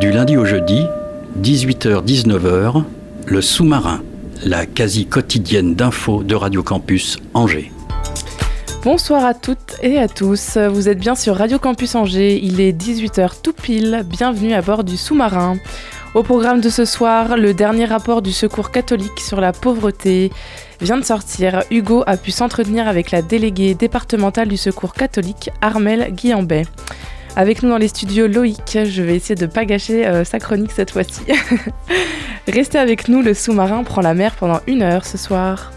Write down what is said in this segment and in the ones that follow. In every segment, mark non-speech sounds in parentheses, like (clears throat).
Du lundi au jeudi, 18h-19h, le sous-marin, la quasi quotidienne d'infos de Radio Campus Angers. Bonsoir à toutes et à tous, vous êtes bien sur Radio Campus Angers, il est 18h tout pile, bienvenue à bord du sous-marin. Au programme de ce soir, le dernier rapport du Secours catholique sur la pauvreté vient de sortir. Hugo a pu s'entretenir avec la déléguée départementale du Secours catholique, Armel Guillambet. Avec nous dans les studios, Loïc. Je vais essayer de ne pas gâcher euh, sa chronique cette fois-ci. (laughs) Restez avec nous, le sous-marin prend la mer pendant une heure ce soir.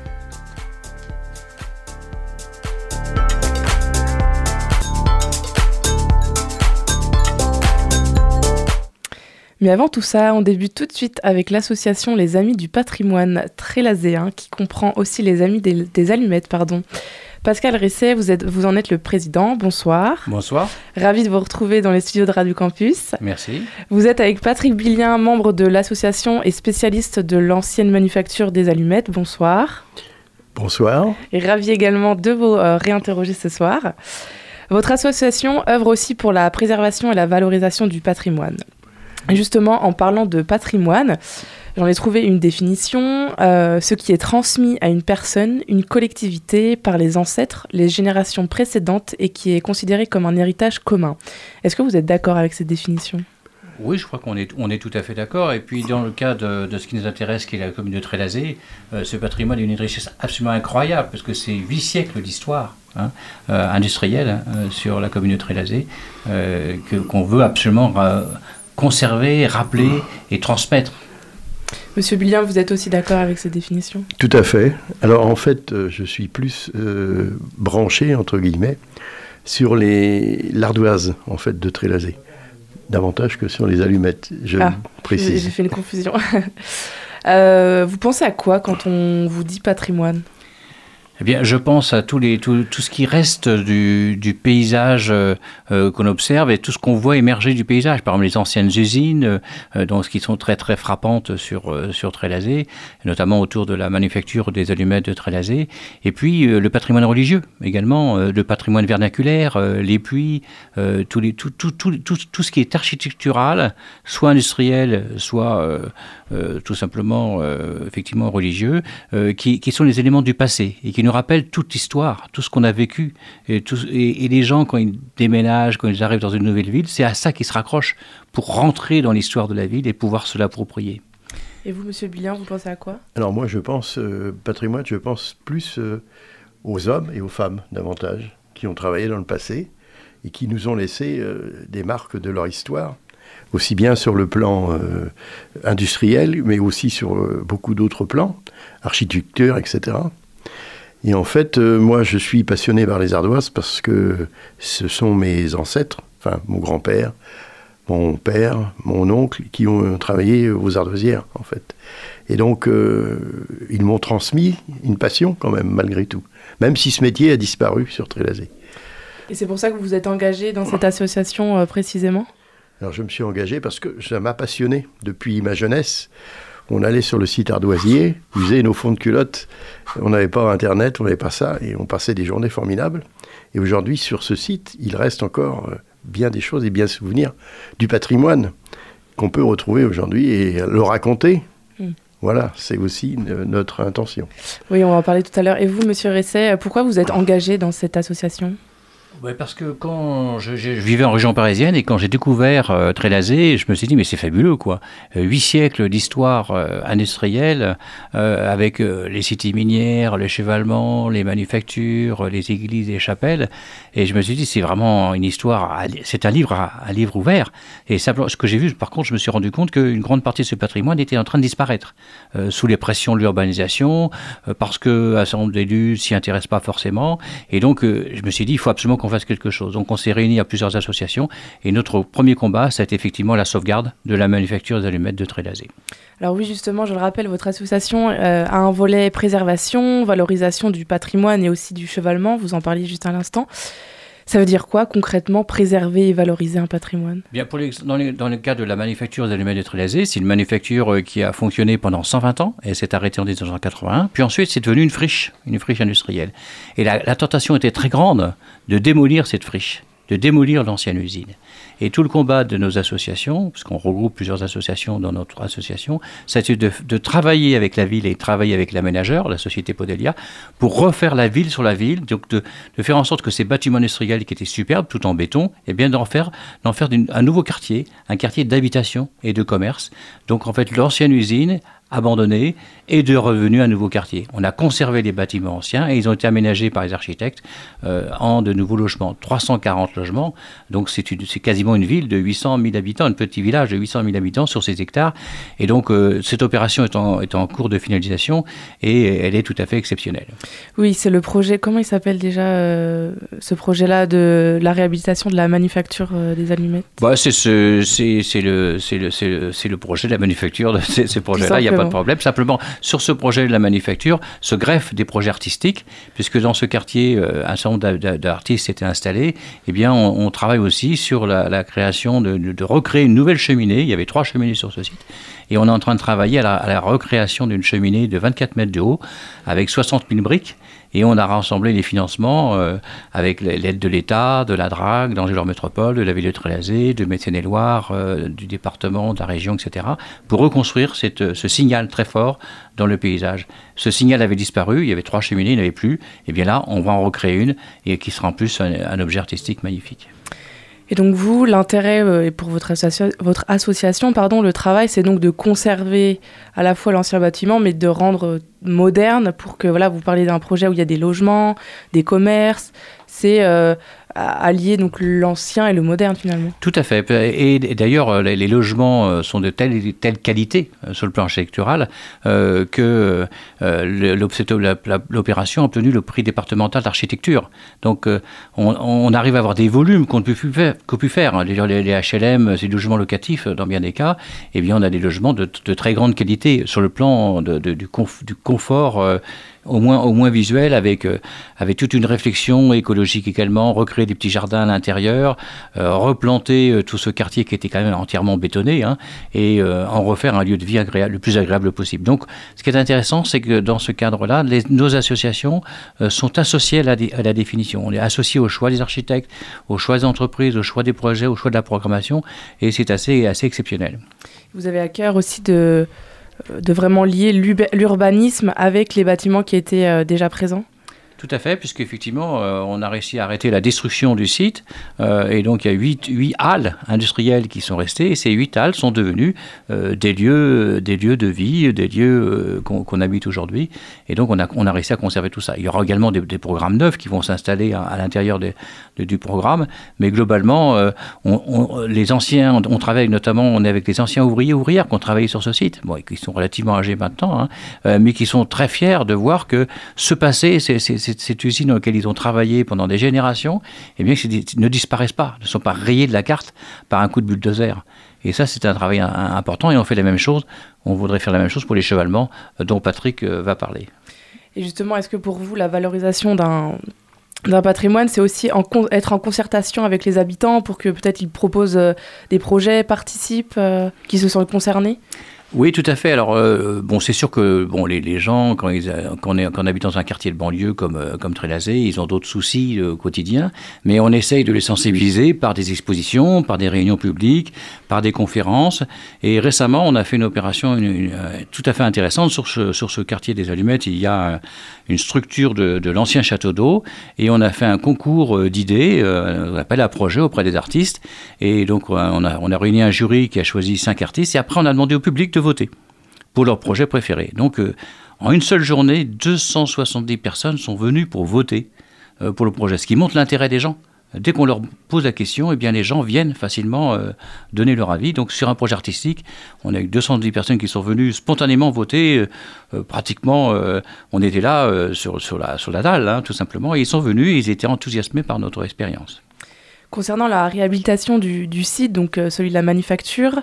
Mais avant tout ça, on débute tout de suite avec l'association Les Amis du Patrimoine Trélazéen, qui comprend aussi les Amis des, des Allumettes. Pardon. Pascal Resset, vous, êtes, vous en êtes le président. Bonsoir. Bonsoir. Ravi de vous retrouver dans les studios de Radio Campus. Merci. Vous êtes avec Patrick Billien, membre de l'association et spécialiste de l'ancienne manufacture des allumettes. Bonsoir. Bonsoir. Et ravi également de vous euh, réinterroger ce soir. Votre association œuvre aussi pour la préservation et la valorisation du patrimoine. Justement, en parlant de patrimoine, j'en ai trouvé une définition, euh, ce qui est transmis à une personne, une collectivité, par les ancêtres, les générations précédentes et qui est considéré comme un héritage commun. Est-ce que vous êtes d'accord avec cette définition? Oui, je crois qu'on est, on est tout à fait d'accord. Et puis, dans le cas de, ce qui nous intéresse, qui est la commune de Trélazé, euh, ce patrimoine est une richesse absolument incroyable, parce que c'est huit siècles d'histoire hein, euh, industrielle euh, sur la commune de Trélazé, qu'on veut absolument conserver, rappeler et transmettre. Monsieur Billien, vous êtes aussi d'accord avec cette définition? Tout à fait. Alors en fait, euh, je suis plus euh, branché, entre guillemets, sur les l'ardoise, en fait, de Trélazé. Davantage que sur les allumettes, je Ah, précise. j'ai fait une confusion. (laughs) Euh, vous pensez à quoi quand on vous dit patrimoine? Eh bien, je pense à tout, ce qui reste du, paysage euh, euh, qu'on observe et tout ce qu'on voit émerger du paysage. Par exemple, les anciennes usines, euh, donc, qui sont très très frappantes sur, euh, sur Trélazé, notamment autour de la manufacture des allumettes de Trélazé. Et puis, euh, le patrimoine religieux également, euh, le patrimoine vernaculaire, euh, les puits, euh, tout, ce qui est architectural, soit industriel, soit euh, euh, tout simplement euh, effectivement religieux, euh, qui, qui sont les éléments du passé et qui nous rappellent toute l'histoire, tout ce qu'on a vécu. Et, tout, et, et les gens, quand ils déménagent, quand ils arrivent dans une nouvelle ville, c'est à ça qu'ils se raccrochent pour rentrer dans l'histoire de la ville et pouvoir se l'approprier. Et vous, monsieur Billien, vous pensez à quoi? Alors moi, je pense, euh, patrimoine, je pense plus euh, aux hommes et aux femmes, davantage, qui ont travaillé dans le passé et qui nous ont laissé euh, des marques de leur histoire, aussi bien sur le plan euh, industriel, mais aussi sur euh, beaucoup d'autres plans, architecture, etc. Et en fait, euh, moi, je suis passionné par les ardoises parce que ce sont mes ancêtres, enfin mon grand-père, mon père, mon oncle, qui ont travaillé aux ardoisières, en fait. Et donc, euh, ils m'ont transmis une passion quand même, malgré tout. Même si ce métier a disparu sur Trélazé. Et c'est pour ça que vous êtes engagé dans cette association euh, précisément? Alors, je me suis engagé parce que ça m'a passionné depuis ma jeunesse. On allait sur le site ardoisier, user nos fonds de culottes. On n'avait pas Internet, on n'avait pas ça, et on passait des journées formidables. Et aujourd'hui, sur ce site, il reste encore euh, bien des choses et bien souvenirs du patrimoine qu'on peut retrouver aujourd'hui et le raconter. Mm. Voilà, c'est aussi euh, notre intention. Oui, on va en parler tout à l'heure. Et vous, monsieur Resset, pourquoi vous êtes engagé dans cette association? Ouais, parce que quand je, vivais en région parisienne et quand j'ai découvert euh, Trélazé, je me suis dit mais c'est fabuleux quoi. Euh, Huit siècles d'histoire euh, industrielle euh, avec euh, les cités minières, le chevalement, les manufactures, les églises les chapelles. Et je me suis dit c'est vraiment une histoire, c'est un livre à livre ouvert. Et simplement, ce que j'ai vu, par contre, je me suis rendu compte qu'une grande partie de ce patrimoine était en train de disparaître sous les pressions de l'urbanisation, parce que un certain nombre d'élus s'y intéressent pas forcément. Et donc, je me suis dit, il faut absolument qu'on quelque chose. Donc on s'est réunis à plusieurs associations et notre premier combat, ça a été effectivement la sauvegarde de la manufacture des allumettes de Trélazé. Alors oui, justement, je le rappelle, votre association euh, a un volet préservation, valorisation du patrimoine et aussi du chevalement, vous en parliez juste à l'instant. Ça veut dire quoi concrètement préserver et valoriser un patrimoine? Bien, pour dans, le cas de la manufacture des allumettes Trélazé, c'est une manufacture euh, qui a fonctionné pendant 120 ans et s'est arrêtée en 1981. Puis ensuite, c'est devenu une friche, une friche industrielle. Et la tentation était très grande de démolir cette friche, de démolir l'ancienne usine. Et tout le combat de nos associations, puisqu'on regroupe plusieurs associations dans notre association, c'est de, travailler avec la ville et travailler avec l'aménageur, la société Podelia, pour refaire la ville sur la ville, donc de, faire en sorte que ces bâtiments industriels qui étaient superbes, tout en béton, et bien d'en faire, d'en faire un nouveau quartier, un quartier d'habitation et de commerce. Donc en fait, l'ancienne usine abandonnée est de revenu un nouveau quartier. On a conservé les bâtiments anciens et ils ont été aménagés par les architectes euh, en de nouveaux logements, 340 logements. Donc c'est quasiment une ville de 800 000 habitants, un petit village de 800 000 habitants sur ces hectares. Et donc euh, cette opération est en, est en cours de finalisation et elle est tout à fait exceptionnelle. Oui, c'est le projet, comment il s'appelle déjà euh, ce projet-là de la réhabilitation de la manufacture des allumettes? Bah, c'est ce- le, le, le, le projet de la manufacture de ces, ces projets-là, il n'y a pas de problème. Simplement, sur ce projet de la manufacture se greffent des projets artistiques, puisque dans ce quartier, euh, un certain nombre d'a- d'a- d'artistes étaient installés. Eh bien, on, on travaille aussi sur la, la création de, de- de recréer une nouvelle cheminée. Il y avait trois cheminées sur ce site. Et on est en train de travailler à la, à la recréation d'une cheminée de 24 mètres de haut, avec 60 000 briques. Et on a rassemblé les financements euh, avec l'aide de l'État, de la DRAG, d'Angélor Métropole, de la ville de Trélazé, de Médecine-et-Loire, euh, du département, de la région, etc., pour reconstruire ce signal très fort dans le paysage. Ce signal avait disparu, il y avait trois cheminées, il n'y avait plus. Et bien là, on va en recréer une et qui sera en plus un objet artistique magnifique. Et donc vous, l'intérêt euh, pour votre association, pardon, le travail, c'est donc de conserver à la fois l'ancien bâtiment, mais de rendre euh, moderne pour que, voilà, vous parlez d'un projet où il y a des logements, des commerces, c'est euh, allier donc l'ancien et le moderne finalement. Tout à fait. Et, d'ailleurs, euh, les, logements euh, sont de telle, qualité euh, sur le plan architectural euh, que euh, l'opération a obtenu le prix départemental d'architecture. Donc, euh, on, arrive à avoir des volumes qu'on ne peut plus faire. qu'on hein. Les, HLM, c'est des logements locatifs euh, dans bien des cas. Et bien, on a des logements de, très grande qualité sur le plan du confort. Au moins, au moins visuel, avec, euh, avec toute une réflexion écologique également, recréer des petits jardins à l'intérieur, euh, replanter euh, tout ce quartier qui était quand même entièrement bétonné, hein, et en refaire un lieu de vie agréable, le plus agréable possible. Donc, ce qui est intéressant, c'est que dans ce cadre-là, nos associations sont associées à la, définition. On est associés au choix des architectes, au choix des entreprises, au choix des projets, au choix de la programmation, et c'est assez, assez exceptionnel. Vous avez à cœur aussi de, de vraiment lier l'urbanisme avec les bâtiments qui étaient euh, déjà présents Tout à fait, puisqu'effectivement, euh, on a réussi à arrêter la destruction du site. euh, et donc, il y a huit, huit halles industrielles qui sont restées. Et ces huit halles sont devenues euh, des, lieux, des lieux de vie, des lieux euh, qu'on habite aujourd'hui. Et donc, on a, on a réussi à conserver tout ça. Il y aura également des, programmes neufs qui vont s'installer à, l'intérieur des- de- du programme. Mais globalement, euh, on- les anciens, on, travaille notamment, on est avec les anciens ouvriers ouvrières qui ont travaillé sur ce site, bon, qui sont relativement âgés maintenant, hein, euh, mais qui sont très fiers de voir que ce passé, cette usine dans laquelle ils ont travaillé pendant des générations, eh bien, ne disparaissent pas, ne sont pas rayés de la carte par un coup de bulldozer. Et ça, c'est un travail important et on fait la même chose. On voudrait faire la même chose pour les chevalements euh, dont Patrick va parler. Et justement, est-ce que pour vous, la valorisation d'un d'un patrimoine, c'est aussi être en concertation avec les habitants pour que peut-être ils proposent euh, des projets, participent, euh, qui se sentent concernés Oui, tout à fait. Alors, euh, bon, c'est sûr que bon, les, gens, quand, ils, euh, quand, on quand habite dans un quartier de banlieue comme, euh, comme Trélazé, ils ont d'autres soucis euh, quotidiens, mais on essaye de les sensibiliser par des expositions, par des réunions publiques, par des conférences. Et récemment, on a fait une opération une- tout à fait intéressante sur ce, sur ce quartier des Allumettes. Il y a une structure de, de l'ancien château d'eau et on a fait un concours d'idées, on appelle à projet auprès des artistes. Et donc, on a, on a réuni un jury qui a choisi cinq artistes et après, on a demandé au public de voter pour leur projet préféré. Donc, euh, en une seule journée, 270 personnes sont venues pour voter euh, pour le projet, ce qui montre l'intérêt des gens dès qu'on leur pose la question, eh bien, les gens viennent facilement euh, donner leur avis. Donc, sur un projet artistique, on a eu 210 personnes qui sont venues spontanément voter. Pratiquement, on était là sur, sur, la, sur la dalle, hein, tout simplement. Et ils sont venus et ils étaient enthousiasmés par notre expérience. Concernant la réhabilitation du, site, donc celui de la manufacture,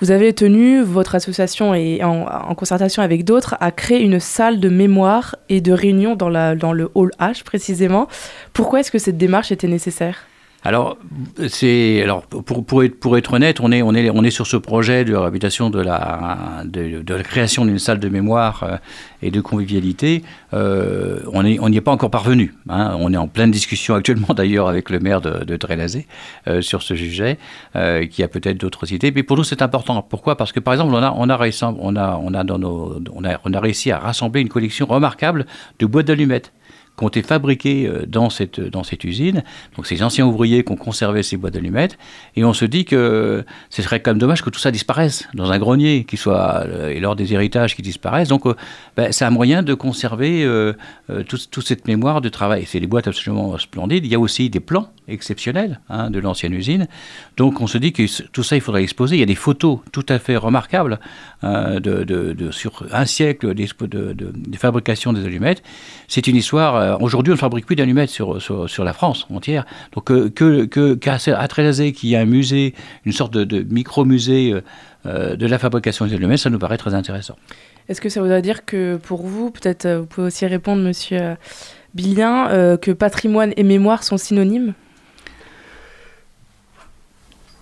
vous avez tenu, votre association et en, en concertation avec d'autres, à créer une salle de mémoire et de réunion dans, la, dans le hall H précisément. Pourquoi est-ce que cette démarche était nécessaire? Alors, c'est alors pour, pour, être, honnête, on est, on, est, on est sur ce projet de réhabilitation de la, de, la création d'une salle de mémoire euh, et de convivialité. Euh, on n'y est pas encore parvenu. Hein. On est en pleine discussion actuellement (laughs) d'ailleurs avec le maire de, de euh, sur ce sujet, qui a peut-être d'autres idées. Mais pour nous, c'est important. Pourquoi? Parce que par exemple, on a, on, a réussi, on, a, on, a dans nos, on, a, on a réussi à rassembler une collection remarquable de boîtes d'allumettes qui ont été fabriqués euh, dans cette, dans cette usine. Donc ces anciens ouvriers qui ont conservé ces boîtes d'allumettes. Et on se dit que ce serait quand même dommage que tout ça disparaisse dans un grenier, qui soit, euh, et lors des héritages qui disparaissent. Donc euh, ben, c'est un moyen de conserver euh, toute cette mémoire de travail. C'est des boîtes absolument splendides. Il y a aussi des plans exceptionnels hein, de l'ancienne usine. Donc on se dit que tout ça, il faudrait exposer. Il y a des photos tout à fait remarquables de, de, sur un siècle de, de, fabrication des allumettes. C'est une histoire euh, aujourd'hui, on ne fabrique plus d'allumettes sur, sur, la France entière. Donc, euh, qu'à Trélazé, qu'il y a un musée, une sorte de, micro-musée euh, de la fabrication des allumettes, ça nous paraît très intéressant. Est-ce que ça voudrait dire que pour vous, peut-être vous pouvez aussi répondre, monsieur Billien, que patrimoine et mémoire sont synonymes?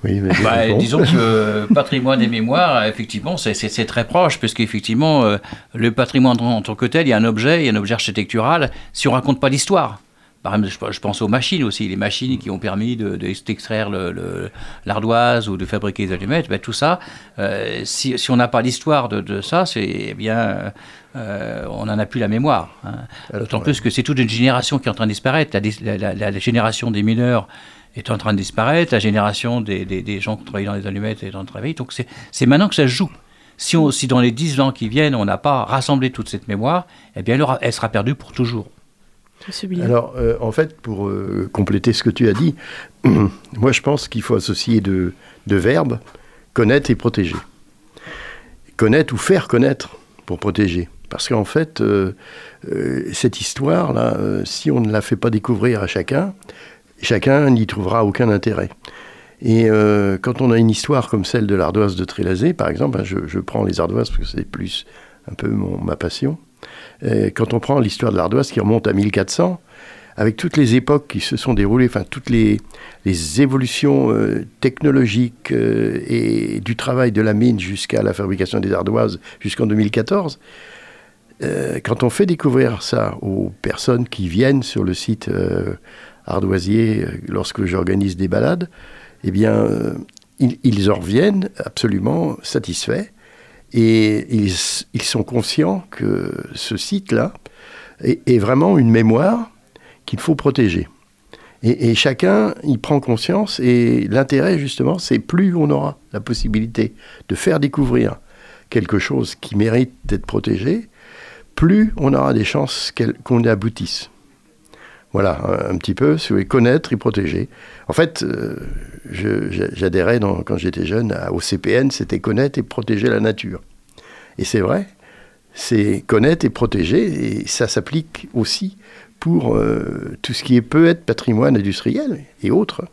Oui, mais bah, disons que (laughs) patrimoine et mémoire, effectivement, c'est très proche, parce qu'effectivement, euh, le patrimoine en, tant que tel, il y a un objet, il y a un objet architectural, si on ne raconte pas l'histoire. Par exemple, je pense aux machines aussi, les machines qui ont permis d'extraire de, l'ardoise ou de fabriquer les allumettes, ben, tout ça, euh, si, on n'a pas l'histoire de, ça, c'est eh bien, euh, on n'en a plus la mémoire. Hein. D'autant plus que c'est toute une génération qui est en train de disparaître. La, la génération des mineurs est en train de disparaître, la génération des, des, des gens qui travaillent dans les allumettes est en train de travailler. Donc c'est maintenant que ça se joue. Si, on, si dans les 10 ans qui viennent, on n'a pas rassemblé toute cette mémoire, eh bien elle, elle sera perdue pour toujours. Alors, euh, en fait, pour euh, compléter ce que tu as dit, (clears throat) moi je pense qu'il faut associer deux de verbes, connaître et protéger. Connaître ou faire connaître pour protéger. Parce qu'en fait, euh, cette histoire-là, si on ne la fait pas découvrir à chacun, chacun n'y trouvera aucun intérêt. Et euh, quand on a une histoire comme celle de l'ardoise de Trélazé, par exemple, hein, je, prends les ardoises parce que c'est plus un peu ma passion, quand on prend l'histoire de l'ardoise qui remonte à 1400, avec toutes les époques qui se sont déroulées, enfin toutes les, évolutions euh, technologiques euh, et du travail de la mine jusqu'à la fabrication des ardoises jusqu'en 2014, quand on fait découvrir ça aux personnes qui viennent sur le site ardoisier, euh, lorsque j'organise des balades, eh bien, euh, ils, en reviennent absolument satisfaits et ils, sont conscients que ce site-là est, vraiment une mémoire qu'il faut protéger. Et, chacun y prend conscience et l'intérêt justement, c'est plus on aura la possibilité de faire découvrir quelque chose qui mérite d'être protégé, plus on aura des chances qu'on aboutisse. Voilà, un, petit peu, sur connaître et protéger. En fait, euh, j'adhérais quand j'étais jeune au CPN, c'était connaître et protéger la nature. Et c'est vrai, c'est connaître et protéger, et ça s'applique aussi pour euh, tout ce qui peut être patrimoine industriel et autres.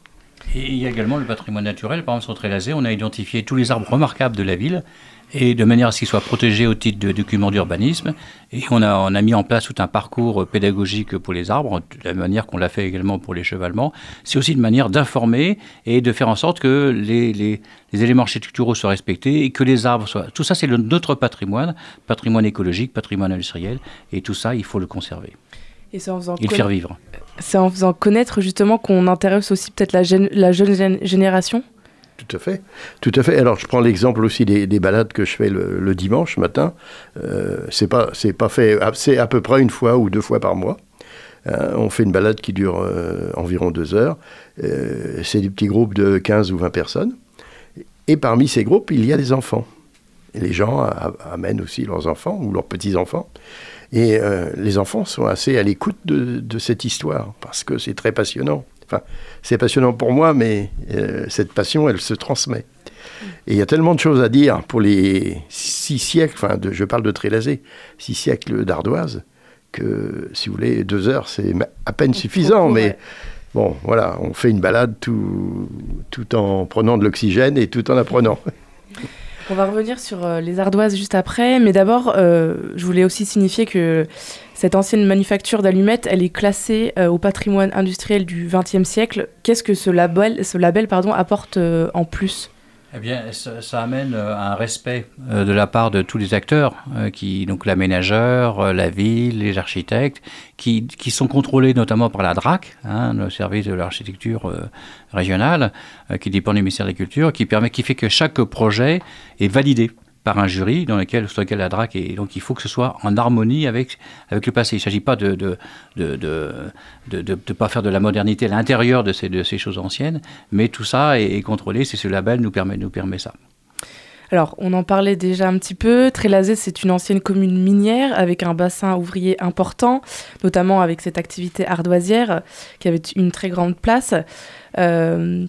Et il y a également le patrimoine naturel. Par exemple, sur Trélazé, on a identifié tous les arbres remarquables de la ville et de manière à ce qu'ils soient protégés au titre de document d'urbanisme. Et on a, on a mis en place tout un parcours pédagogique pour les arbres, de la manière qu'on l'a fait également pour les chevalements. C'est aussi une manière d'informer et de faire en sorte que les, les, les, éléments architecturaux soient respectés et que les arbres soient... Tout ça, c'est notre patrimoine, patrimoine écologique, patrimoine industriel, et tout ça, il faut le conserver. Et, en faisant et le faire vivre. C'est en faisant connaître justement qu'on intéresse aussi peut-être la, la jeune génération? Tout à fait. Alors, je prends l'exemple aussi des, balades que je fais le, dimanche matin. Euh, c'est pas, fait. C'est à peu près une fois ou deux fois par mois. Euh, on fait une balade qui dure euh, environ deux heures. C'est des petits groupes de 15 ou 20 personnes. Et parmi ces groupes, il y a des enfants. Les gens amènent aussi leurs enfants ou leurs petits-enfants. Et les enfants sont assez à l'écoute de, cette histoire, parce que c'est très passionnant. Enfin, c'est passionnant pour moi, mais euh, cette passion, elle se transmet. Et il y a tellement de choses à dire pour les six siècles, enfin, de, je parle de Trélazé, six siècles d'ardoise, que si vous voulez, deux heures, c'est à peine suffisant, Beaucoup, mais ouais. bon, voilà, on fait une balade tout, tout en prenant de l'oxygène et tout en apprenant. On va revenir sur euh, les ardoises juste après, mais d'abord, euh, je voulais aussi signifier que cette ancienne manufacture d'allumettes, elle est classée euh, au patrimoine industriel du XXe siècle. Qu'est-ce que ce label, apporte euh, en plus? Eh bien, ça, amène euh, un respect de la part de tous les acteurs, qui, donc l'aménageur, la ville, les architectes, qui, sont contrôlés notamment par la DRAC, hein, le service de l'architecture régionale, qui dépend du ministère de la Culture, qui, permet, qui fait que chaque projet est validé par un jury dans lequel, sur lequel la DRAC est. Donc il faut que ce soit en harmonie avec, avec le passé. Il ne s'agit pas de de, de, de, de, de- pas faire de la modernité à l'intérieur de ces, de ces choses anciennes, mais tout ça est, contrôlé. C'est ce label nous permet, nous permet ça. Alors, on en parlait déjà un petit peu. Trélazé, c'est une ancienne commune minière avec un bassin ouvrier important, notamment avec cette activité ardoisière qui avait une très grande place. Euh,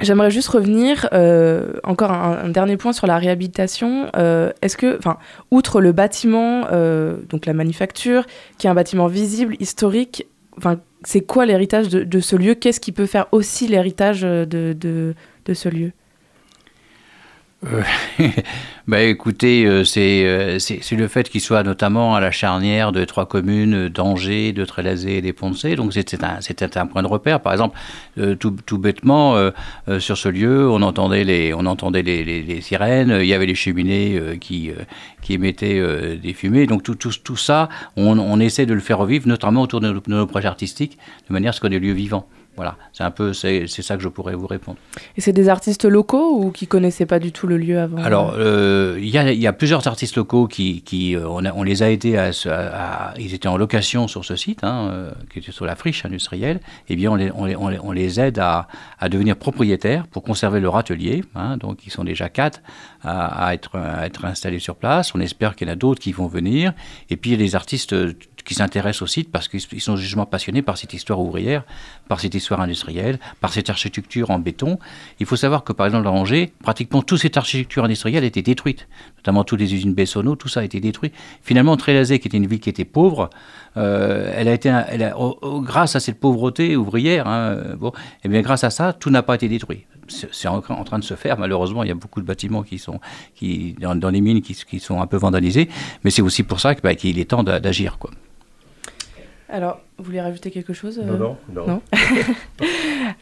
J'aimerais juste revenir euh, encore un, dernier point sur la réhabilitation. Euh, Est-ce que, enfin, outre le bâtiment, euh, donc la manufacture, qui est un bâtiment visible, historique, enfin, c'est quoi l'héritage de, de ce lieu? Qu'est-ce qui peut faire aussi l'héritage de, de, de ce lieu? (laughs) Bah écoutez, euh, c'est euh, c'est le fait qu'il soit notamment à la charnière de trois communes euh, d'Angers, de Trélazé et des Poncé. Donc c'était un, un point de repère. Par exemple, euh, tout, tout bêtement, euh, euh, sur ce lieu, on entendait les, on entendait les, les- sirènes, il y avait les cheminées euh, qui, euh, qui émettaient euh, des fumées. Donc tout, tout, tout ça, on, on essaie de le faire revivre, notamment autour de nos, de projets artistiques, de manière à ce qu'on ait des lieux vivants. Voilà, c'est un peu, c'est c'est ça que je pourrais vous répondre. Et c'est des artistes locaux ou qui connaissaient pas du tout le lieu avant Alors, euh, il y, a, y a plusieurs artistes locaux qui, qui euh, on, a- on les a aidés à, se- à- à- ils étaient en location sur ce site, hein, euh, qui était sur la friche industrielle. Eh bien, on les, on les, on les, on les aide à, à devenir propriétaires pour conserver leur atelier. hein. donc, ils sont déjà quatre à, être, à être installés sur place. On espère qu'il y en a d'autres qui vont venir. Et puis, des artistes euh, qui s'intéressent au site parce qu'ils ils sont justement passionnés par cette histoire ouvrière, par cette histoire industrielle, par cette architecture en béton. Il faut savoir que, par exemple, à Angers, pratiquement toute cette architecture industrielle a été détruite, notamment toutes les usines Bessonneau, tout ça a été détruit. Finalement, Trélazé, qui était une ville qui était pauvre, euh, elle a été, grâce à cette pauvreté ouvrière, hein, bon, et bien grâce à ça, tout n'a pas été détruit. C'est en, train de se faire. Malheureusement, il y a beaucoup de bâtiments qui sont, qui, dans, les mines qui, sont un peu vandalisés, mais c'est aussi pour ça bah, qu'il est temps d'a- d'agir, quoi. Alors, vous voulez rajouter quelque chose euh, non, non. non. (laughs)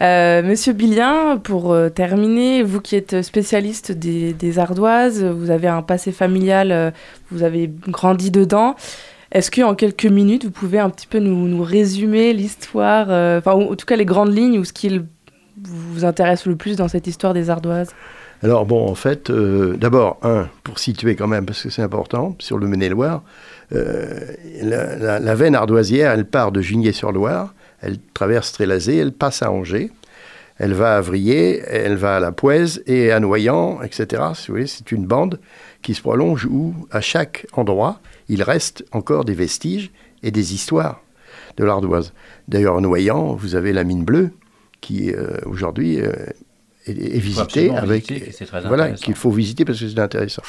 Euh, Monsieur Billien, pour euh, terminer, vous qui êtes spécialiste des, des ardoises, vous avez un passé familial, vous avez grandi dedans. Est-ce que en quelques minutes, vous pouvez un petit peu nous, nous résumer l'histoire, euh, enfin, ou en tout cas les grandes lignes ou ce qui vous intéresse le plus dans cette histoire des ardoises? Alors bon, en fait, euh, d'abord, un, pour situer quand même, parce que c'est important, sur le Maine-et-Loire, euh, la, la- la veine ardoisière, elle part de Jugnet-sur-Loire, elle traverse Trélazé, elle passe à Angers, elle va à Vrier, elle va à la Poise et à Noyant, etc. Si c'est une bande qui se prolonge où, à chaque endroit, il reste encore des vestiges et des histoires de l'ardoise. D'ailleurs, à Noyant, vous avez la mine bleue, qui euh, aujourd'hui euh, est, est visitée avec visiter, c'est très voilà qu'il faut visiter parce que c'est intéressant.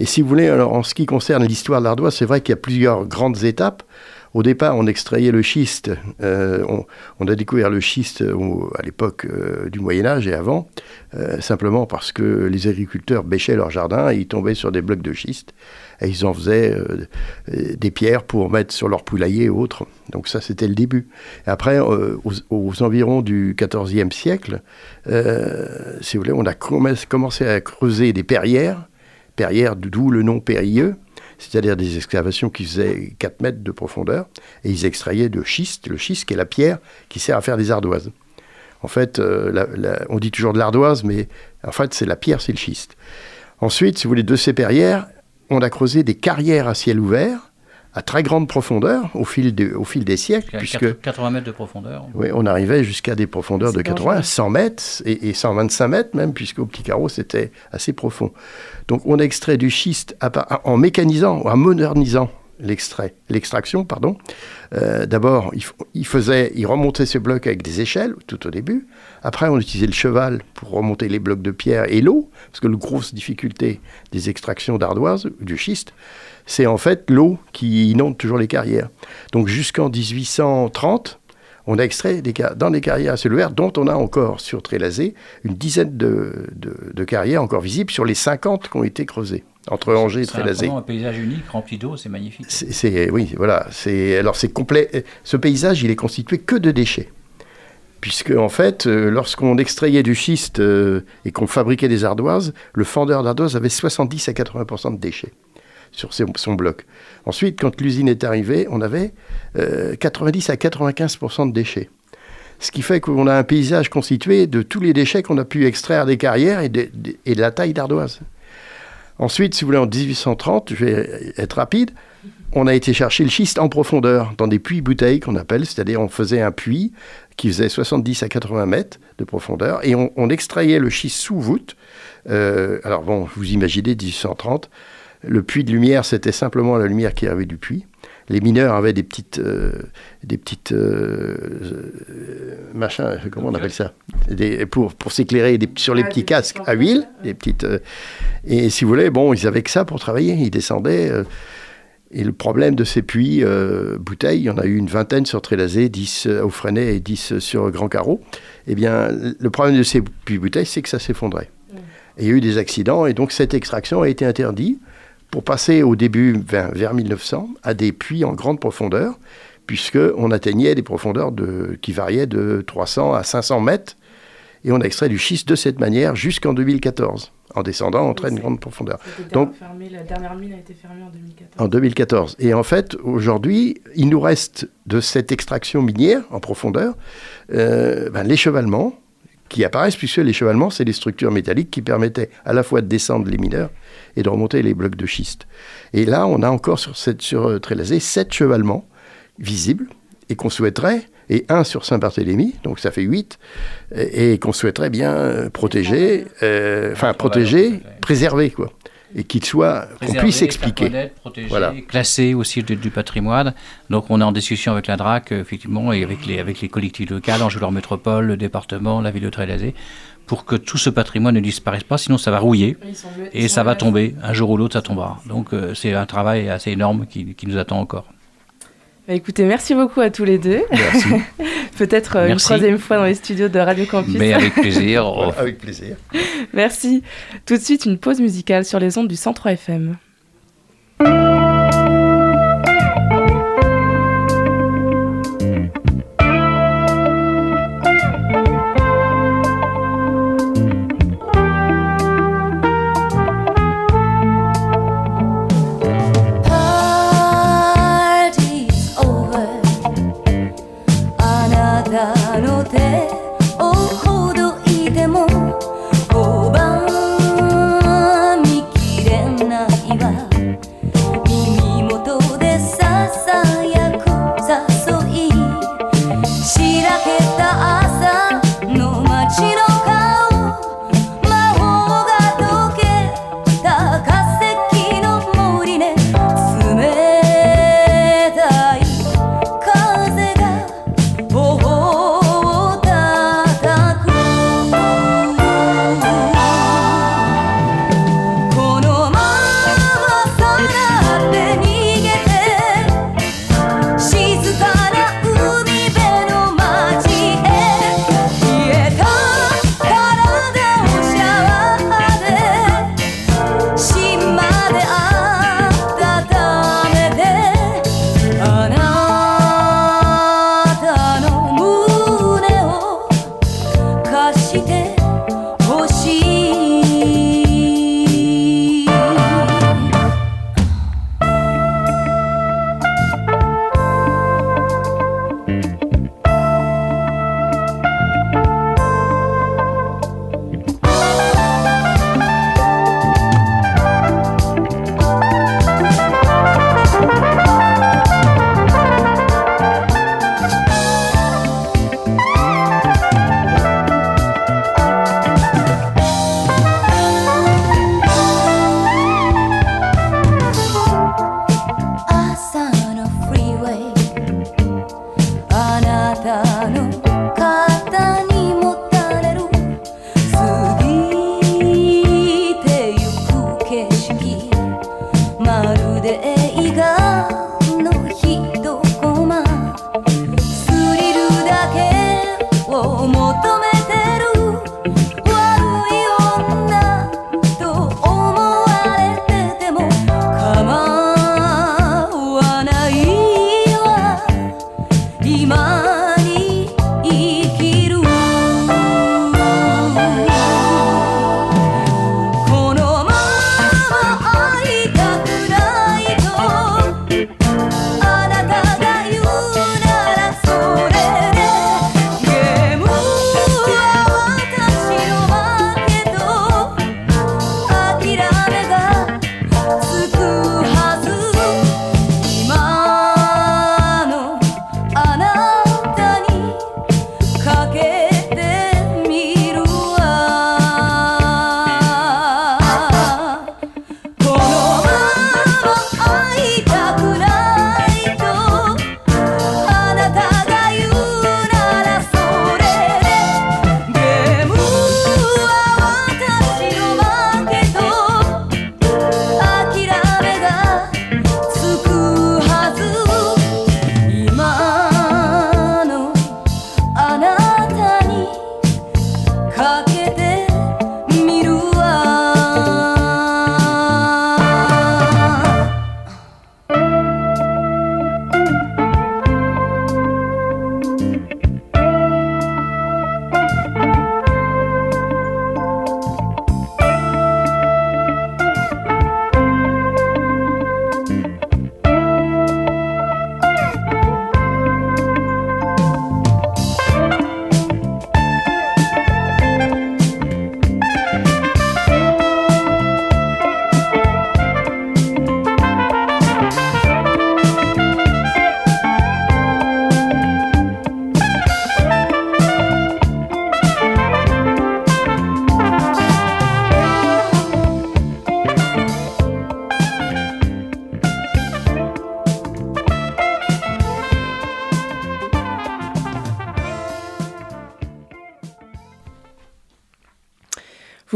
Et si vous voulez, alors en ce qui concerne l'histoire de l'ardoise, c'est vrai qu'il y a plusieurs grandes étapes. Au départ, on extrayait le schiste. euh, on, a découvert le schiste au- à l'époque euh, du Moyen Âge et avant, euh, simplement parce que les agriculteurs bêchaient leur jardin et ils tombaient sur des blocs de schiste et ils en faisaient euh, euh, des pierres pour mettre sur leur poulailler et autres. Donc ça, c'était le début. Après, euh, aux, aux environs du XIVe siècle, euh, si vous voulez, on a commen- commencé à creuser des perrières, d'où le nom périlleux, c'est-à-dire des excavations qui faisaient 4 mètres de profondeur, et ils extrayaient de schiste, le schiste qui est la pierre qui sert à faire des ardoises. En fait, euh, on dit toujours de l'ardoise, mais en fait, c'est la pierre, c'est le schiste. Ensuite, si vous voulez, de ces perrières, on a creusé des carrières à ciel ouvert, à très grande profondeur, au fil, de- au fil des siècles, puisque 80 mètres de profondeur. oui, on arrivait jusqu'à des profondeurs de C'est 80, dangereux. 100 mètres et, et 125 mètres même, puisqu'au petit carreau, c'était assez profond. Donc on a extrait du schiste à en mécanisant, en modernisant l'extrait, l'extraction, pardon. Euh, D'abord, il, faisait, il remontait ce bloc avec des échelles tout au début. Après, on utilisait le cheval pour remonter les blocs de pierre et l'eau, parce que la grosse difficulté des extractions d'ardoise, du schiste, c'est en fait l'eau qui inonde toujours les carrières. Donc jusqu'en 1830, on a extrait des dans des carrières ouvert, dont on a encore sur Trélazé une dizaine de, de- de carrières encore visibles sur les 50 qui ont été creusées entre Angers et C'est Trélazé. vraiment un paysage unique, rempli d'eau, c'est magnifique. C'est, c'est- oui, voilà. C'est alors c'est complet. Ce paysage, il est constitué que de déchets, puisque en fait, euh, lorsqu'on extrayait du schiste euh, et qu'on fabriquait des ardoises, le fendeur d'ardoise avait 70 à 80 de déchets sur son bloc. Ensuite, quand l'usine est arrivée, on avait euh, 90 à 95 de déchets. Ce qui fait qu'on a un paysage constitué de tous les déchets qu'on a pu extraire des carrières et de, la taille d'ardoise. Ensuite, si vous voulez, en 1830, je vais être rapide, on a été chercher le schiste en profondeur, dans des puits bouteilles qu'on appelle, c'est-à-dire on faisait un puits qui faisait 70 à 80 mètres de profondeur, et on, on extrayait le schiste sous voûte. Euh, alors bon, vous imaginez 1830, le puits de lumière, c'était simplement la lumière qui arrivait du puits. Les mineurs avaient des petites, euh, des petites euh, machins, comment on appelle ça des, Pour, pour s'éclairer sur les Ah, petits casques à huile, des petites. euh, et si vous voulez, bon, ils avaient que ça pour travailler. Ils descendaient. euh, et le problème de ces puits euh, bouteilles, il y en a eu une vingtaine sur Trélazé, 10 euh, au Freinet et 10 sur Grand Carreau. Eh bien, le problème de ces puits bouteilles, c'est que ça s'effondrait. Et il y a eu des accidents, et donc cette extraction a été interdite pour passer au début, vers, vers 1900, à des puits en grande profondeur, puisqu'on atteignait des profondeurs de, qui variaient de 300 à 500 mètres, et on a extrait du schiste de cette manière jusqu'en 2014, en descendant en très Oui, c'est- grande profondeur. Donc- fermé, la dernière mine a été fermée en 2014. En 2014. Et en fait, aujourd'hui, il nous reste de cette extraction minière en profondeur euh, ben, l'échevalement qui apparaissent, puisque l'échevalement, c'est des structures métalliques qui permettaient à la fois de descendre les mineurs et de remonter les blocs de schiste. Et là, on a encore sur, cette, sur euh, Trélazé sept chevalements visibles et qu'on souhaiterait, et un sur Saint-Barthélemy, donc ça fait huit, et, et qu'on souhaiterait bien euh, protéger, euh, enfin protéger, à fait. préserver, quoi. Et qu'il soit, qu'on puisse expliquer. protéger, Voilà. classer aussi du, du patrimoine. Donc on est en discussion avec la DRAC, euh, effectivement, et avec les, avec les collectivités locales, Anjou-Leur Métropole, le département, la ville de Trélazé, pour que tout ce patrimoine ne disparaisse pas, sinon ça va rouiller et ça va tomber. Un jour ou l'autre, ça tombera. Donc euh, c'est un travail assez énorme qui, qui nous attend encore. Bah, écoutez, merci beaucoup à tous les deux. Merci. (laughs) Peut-être euh, une troisième fois dans les studios de Radio Campus. Mais avec plaisir. (laughs) Voilà, avec plaisir. Merci. Tout de suite, une pause musicale sur les ondes du 103 FM.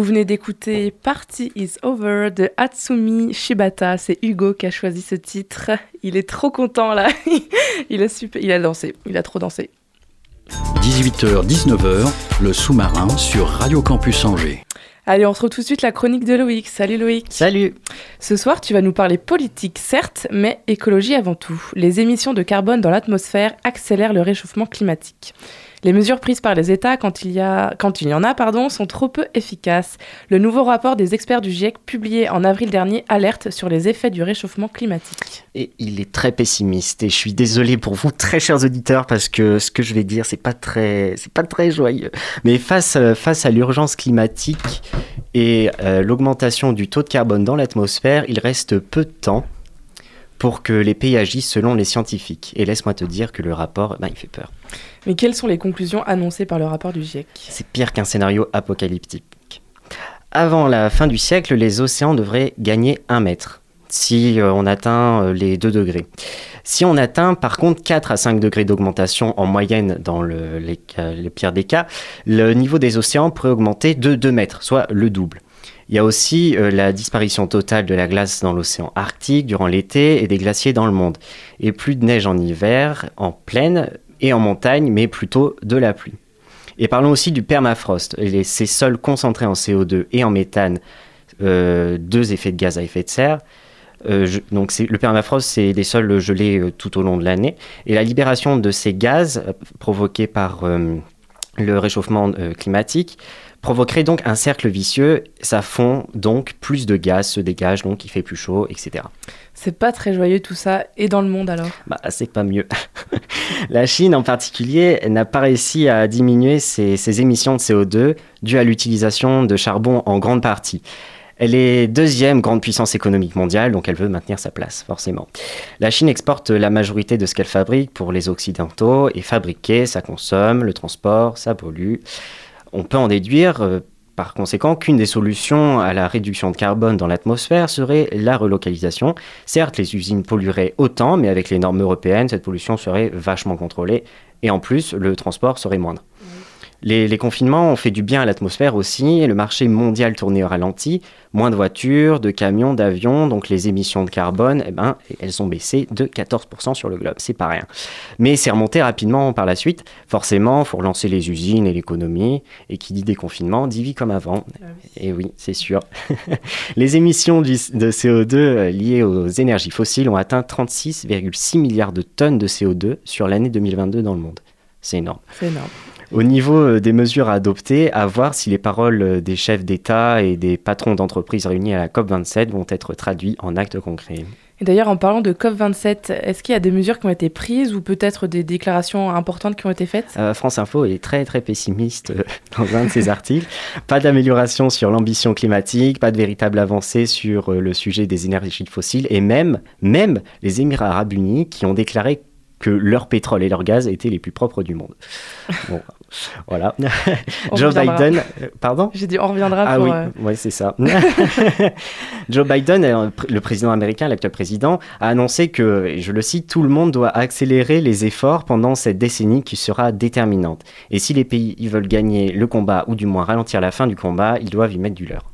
Venez d'écouter Party is Over de Hatsumi Shibata. C'est Hugo qui a choisi ce titre. Il est trop content là. (laughs) il, a super... il a dansé. Il a trop dansé. 18h-19h, le sous-marin sur Radio Campus Angers. Allez, on retrouve tout de suite la chronique de Loïc. Salut Loïc. Salut. Ce soir, tu vas nous parler politique, certes, mais écologie avant tout. Les émissions de carbone dans l'atmosphère accélèrent le réchauffement climatique. Les mesures prises par les États quand il y, a, quand il y en a pardon, sont trop peu efficaces. Le nouveau rapport des experts du GIEC publié en avril dernier alerte sur les effets du réchauffement climatique. Et il est très pessimiste et je suis désolé pour vous (laughs) très chers auditeurs parce que ce que je vais dire c'est pas très c'est pas très joyeux. Mais face euh, face à l'urgence climatique et euh, l'augmentation du taux de carbone dans l'atmosphère, il reste peu de temps pour que les pays agissent selon les scientifiques. Et laisse-moi te dire que le rapport, ben, il fait peur. Mais quelles sont les conclusions annoncées par le rapport du GIEC? C'est pire qu'un scénario apocalyptique. Avant la fin du siècle, les océans devraient gagner un mètre si euh, on atteint euh, les 2 degrés. Si on atteint par contre 4 à 5 degrés d'augmentation en moyenne dans le, les, les pires des cas, le niveau des océans pourrait augmenter de 2 mètres, soit le double. Il y a aussi euh, la disparition totale de la glace dans l'océan Arctique durant l'été et des glaciers dans le monde. Et plus de neige en hiver, en plaine et en montagne, mais plutôt de la pluie. Et parlons aussi du permafrost, ces sols concentrés en CO2 et en méthane, euh, deux effets de gaz à effet de serre. Euh, donc le permafrost, c'est des sols gelés tout au long de l'année. Et la libération de ces gaz provoqués par le réchauffement climatique provoquerait donc un cercle vicieux. Ça fond donc plus de gaz se dégage, donc il fait plus chaud, etc. C'est pas très joyeux tout ça. Et dans le monde alors? Bah, c'est pas mieux. (laughs) La Chine en particulier n'a pas réussi à diminuer ses, ses émissions de CO2 dues à l'utilisation de charbon en grande partie. Elle est deuxième grande puissance économique mondiale, donc elle veut maintenir sa place, forcément. La Chine exporte la majorité de ce qu'elle fabrique pour les Occidentaux, et fabriquer, ça consomme, le transport, ça pollue. On peut en déduire, euh, par conséquent, qu'une des solutions à la réduction de carbone dans l'atmosphère serait la relocalisation. Certes, les usines pollueraient autant, mais avec les normes européennes, cette pollution serait vachement contrôlée, et en plus, le transport serait moindre. Les, les confinements ont fait du bien à l'atmosphère aussi, et le marché mondial tournait au ralenti. Moins de voitures, de camions, d'avions, donc les émissions de carbone, eh ben, elles ont baissé de 14% sur le globe, c'est pas rien. Mais c'est remonté rapidement par la suite. Forcément, il faut relancer les usines et l'économie, et qui dit déconfinement dit vie comme avant. Et oui, c'est sûr. (laughs) les émissions du- de CO2 euh, liées aux énergies fossiles ont atteint 36,6 milliards de tonnes de CO2 sur l'année 2022 dans le monde. C'est énorme. C'est énorme. Au niveau euh, des mesures à adopter, à voir si les paroles euh, des chefs d'État et des patrons d'entreprises réunis à la COP27 vont être traduites en actes concrets. Et d'ailleurs, en parlant de COP27, est-ce qu'il y a des mesures qui ont été prises ou peut-être des déclarations importantes qui ont été faites? Euh, France Info est très très pessimiste euh, (laughs) dans un de ses articles. Pas d'amélioration sur l'ambition climatique, pas de véritable avancée sur euh, le sujet des énergies fossiles et même, même les Émirats arabes unis qui ont déclaré que leur pétrole et leur gaz étaient les plus propres du monde. (laughs) Bon, voilà. On (laughs) Joe reviendra. Biden, euh, pardon? J'ai dit on reviendra Ah pour... oui, euh, ouais, c'est ça. (laughs) Joe Biden, euh, le président américain, l'actuel président, a annoncé que, et je le cite, tout le monde doit accélérer les efforts pendant cette décennie qui sera déterminante. Et si les pays ils veulent gagner le combat ou du moins ralentir la fin du combat, ils doivent y mettre du leur.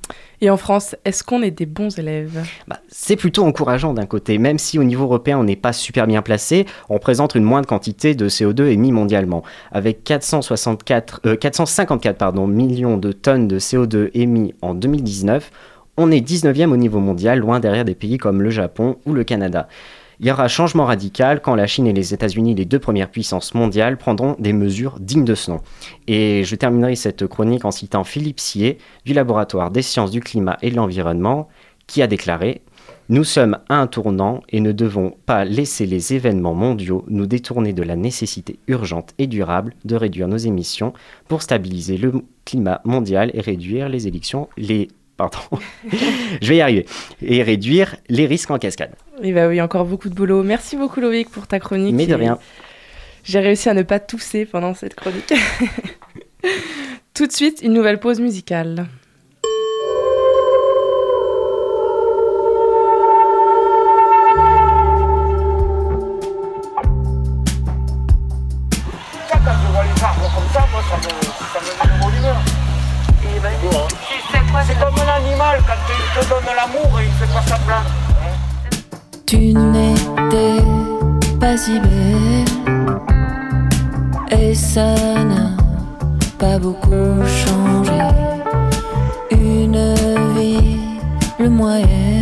Et en France, est-ce qu'on est des bons élèves? Bah, c'est plutôt encourageant d'un côté, même si au niveau européen on n'est pas super bien placé, on présente une moindre quantité de CO2 émis mondialement. Avec 464, euh, 454 pardon, millions de tonnes de CO2 émis en 2019, on est 19e au niveau mondial, loin derrière des pays comme le Japon ou le Canada. Il y aura changement radical quand la Chine et les États-Unis, les deux premières puissances mondiales, prendront des mesures dignes de ce nom. Et je terminerai cette chronique en citant Philippe Sier du laboratoire des sciences du climat et de l'environnement qui a déclaré Nous sommes à un tournant et ne devons pas laisser les événements mondiaux nous détourner de la nécessité urgente et durable de réduire nos émissions pour stabiliser le climat mondial et réduire les élections, pardon, (laughs) je vais y arriver, et réduire les risques en cascade. Eh bah oui, encore beaucoup de boulot. Merci beaucoup Loïc pour ta chronique. Mais de Et rien. J'ai réussi à ne pas tousser pendant cette chronique. (laughs) Tout de suite, une nouvelle pause musicale. Te donne l'amour et il fait pas semblant. Tu n'étais pas si belle et ça n'a pas beaucoup changé. Une ville moyenne, comme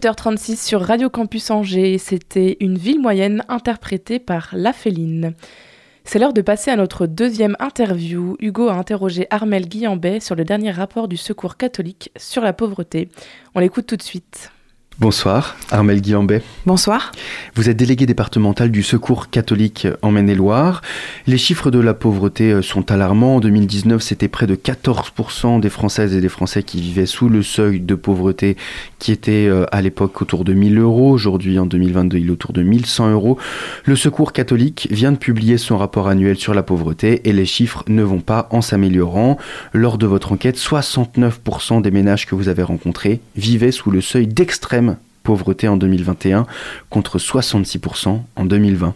18h36 sur Radio Campus Angers, c'était une ville moyenne interprétée par La Féline. C'est l'heure de passer à notre deuxième interview. Hugo a interrogé Armel Guillambet sur le dernier rapport du Secours catholique sur la pauvreté. On l'écoute tout de suite. Bonsoir, Armel Guillambet. Bonsoir. Vous êtes délégué départemental du Secours catholique en Maine-et-Loire. Les chiffres de la pauvreté euh, sont alarmants. En 2019, c'était près de 14% des Françaises et des Français qui vivaient sous le seuil de pauvreté qui était euh, à l'époque autour de 1000 euros. Aujourd'hui, en 2022, il est autour de 1100 euros. Le Secours catholique vient de publier son rapport annuel sur la pauvreté et les chiffres ne vont pas en s'améliorant. Lors de votre enquête, 69% des ménages que vous avez rencontrés vivaient sous le seuil d'extrême pauvreté en 2021 contre 66% en 2020.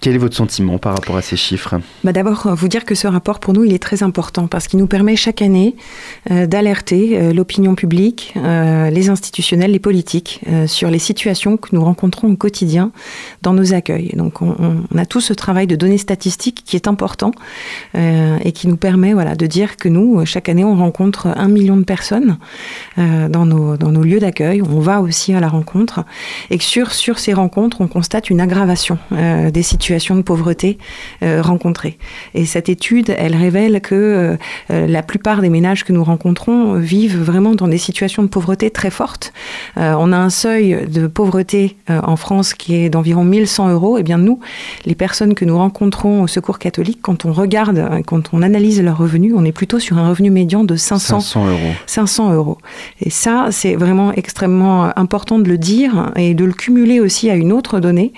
Quel est votre sentiment par rapport à ces chiffres? Bah D'abord, vous dire que ce rapport, pour nous, il est très important parce qu'il nous permet chaque année euh, d'alerter euh, l'opinion publique, euh, les institutionnels, les politiques euh, sur les situations que nous rencontrons au quotidien dans nos accueils. Donc, on, on a tout ce travail de données statistiques qui est important euh, et qui nous permet voilà, de dire que nous, chaque année, on rencontre un million de personnes euh, dans, nos, dans nos lieux d'accueil. On va aussi à la rencontre et que sur, sur ces rencontres, on constate une aggravation euh, des situations de pauvreté euh, rencontrées. Et cette étude, elle révèle que euh, la plupart des ménages que nous rencontrons euh, vivent vraiment dans des situations de pauvreté très fortes. Euh, on a un seuil de pauvreté euh, en France qui est d'environ 1100 euros. Et bien nous, les personnes que nous rencontrons au Secours catholique, quand on regarde, euh, quand on analyse leurs revenus, on est plutôt sur un revenu médian de 500, 500 euros. 500 euros. Et ça, c'est vraiment extrêmement important de le dire et de le cumuler aussi à une autre donnée,